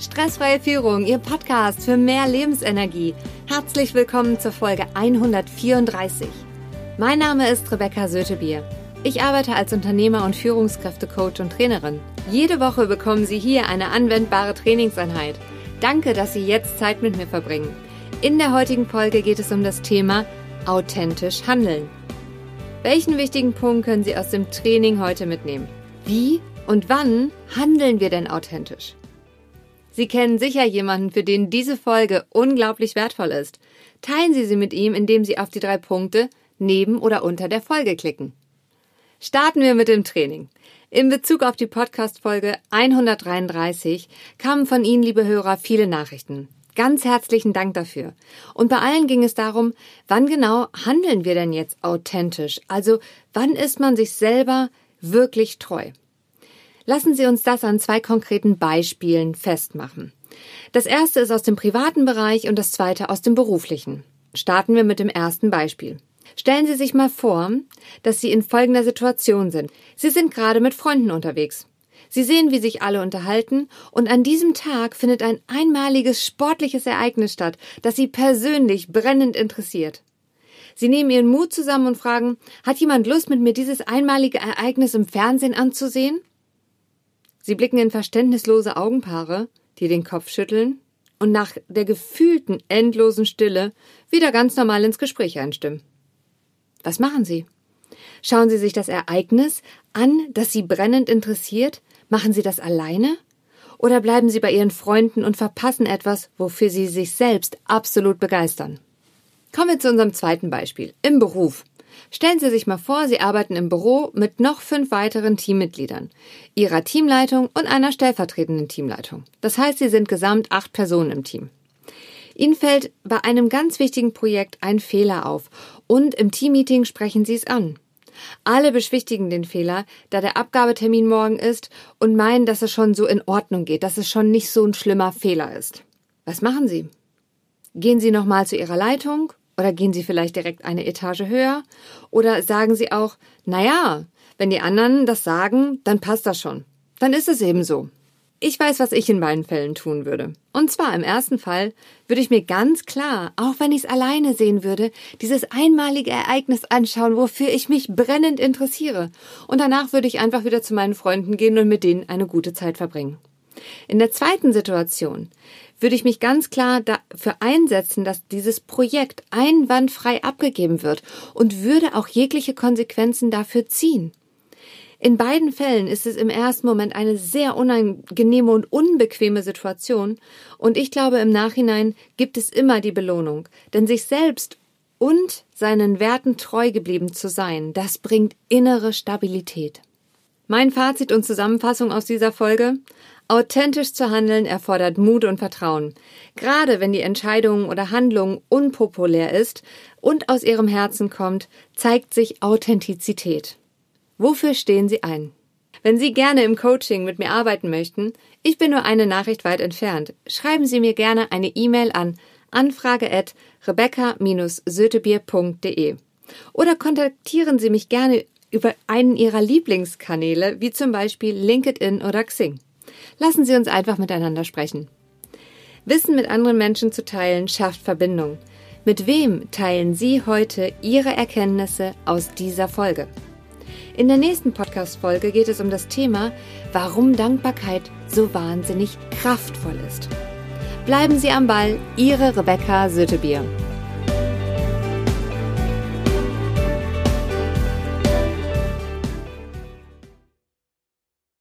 Stressfreie Führung, Ihr Podcast für mehr Lebensenergie. Herzlich willkommen zur Folge 134. Mein Name ist Rebecca Sötebier. Ich arbeite als Unternehmer und Führungskräftecoach und Trainerin. Jede Woche bekommen Sie hier eine anwendbare Trainingseinheit. Danke, dass Sie jetzt Zeit mit mir verbringen. In der heutigen Folge geht es um das Thema authentisch handeln. Welchen wichtigen Punkt können Sie aus dem Training heute mitnehmen? Wie und wann handeln wir denn authentisch? Sie kennen sicher jemanden, für den diese Folge unglaublich wertvoll ist. Teilen Sie sie mit ihm, indem Sie auf die drei Punkte neben oder unter der Folge klicken. Starten wir mit dem Training. In Bezug auf die Podcast-Folge 133 kamen von Ihnen, liebe Hörer, viele Nachrichten. Ganz herzlichen Dank dafür. Und bei allen ging es darum, wann genau handeln wir denn jetzt authentisch? Also wann ist man sich selber wirklich treu? Lassen Sie uns das an zwei konkreten Beispielen festmachen. Das erste ist aus dem privaten Bereich und das zweite aus dem beruflichen. Starten wir mit dem ersten Beispiel. Stellen Sie sich mal vor, dass Sie in folgender Situation sind. Sie sind gerade mit Freunden unterwegs. Sie sehen, wie sich alle unterhalten, und an diesem Tag findet ein einmaliges sportliches Ereignis statt, das Sie persönlich brennend interessiert. Sie nehmen Ihren Mut zusammen und fragen, hat jemand Lust, mit mir dieses einmalige Ereignis im Fernsehen anzusehen? Sie blicken in verständnislose Augenpaare, die den Kopf schütteln und nach der gefühlten endlosen Stille wieder ganz normal ins Gespräch einstimmen. Was machen Sie? Schauen Sie sich das Ereignis an, das Sie brennend interessiert? Machen Sie das alleine? Oder bleiben Sie bei Ihren Freunden und verpassen etwas, wofür Sie sich selbst absolut begeistern? Kommen wir zu unserem zweiten Beispiel. Im Beruf. Stellen Sie sich mal vor, Sie arbeiten im Büro mit noch fünf weiteren Teammitgliedern, Ihrer Teamleitung und einer stellvertretenden Teamleitung. Das heißt, Sie sind gesamt acht Personen im Team. Ihnen fällt bei einem ganz wichtigen Projekt ein Fehler auf und im Teammeeting sprechen Sie es an. Alle beschwichtigen den Fehler, da der Abgabetermin morgen ist und meinen, dass es schon so in Ordnung geht, dass es schon nicht so ein schlimmer Fehler ist. Was machen Sie? Gehen Sie nochmal zu Ihrer Leitung oder gehen Sie vielleicht direkt eine Etage höher? Oder sagen Sie auch, na ja, wenn die anderen das sagen, dann passt das schon. Dann ist es eben so. Ich weiß, was ich in beiden Fällen tun würde. Und zwar im ersten Fall würde ich mir ganz klar, auch wenn ich es alleine sehen würde, dieses einmalige Ereignis anschauen, wofür ich mich brennend interessiere. Und danach würde ich einfach wieder zu meinen Freunden gehen und mit denen eine gute Zeit verbringen. In der zweiten Situation würde ich mich ganz klar dafür einsetzen, dass dieses Projekt einwandfrei abgegeben wird und würde auch jegliche Konsequenzen dafür ziehen. In beiden Fällen ist es im ersten Moment eine sehr unangenehme und unbequeme Situation, und ich glaube, im Nachhinein gibt es immer die Belohnung, denn sich selbst und seinen Werten treu geblieben zu sein, das bringt innere Stabilität. Mein Fazit und Zusammenfassung aus dieser Folge Authentisch zu handeln erfordert Mut und Vertrauen. Gerade wenn die Entscheidung oder Handlung unpopulär ist und aus ihrem Herzen kommt, zeigt sich Authentizität. Wofür stehen Sie ein? Wenn Sie gerne im Coaching mit mir arbeiten möchten, ich bin nur eine Nachricht weit entfernt. Schreiben Sie mir gerne eine E-Mail an anfrage at rebecca-sötebier.de oder kontaktieren Sie mich gerne über einen Ihrer Lieblingskanäle, wie zum Beispiel LinkedIn oder Xing. Lassen Sie uns einfach miteinander sprechen. Wissen mit anderen Menschen zu teilen schafft Verbindung. Mit wem teilen Sie heute Ihre Erkenntnisse aus dieser Folge? In der nächsten Podcast-Folge geht es um das Thema, warum Dankbarkeit so wahnsinnig kraftvoll ist. Bleiben Sie am Ball, Ihre Rebecca Sötebier.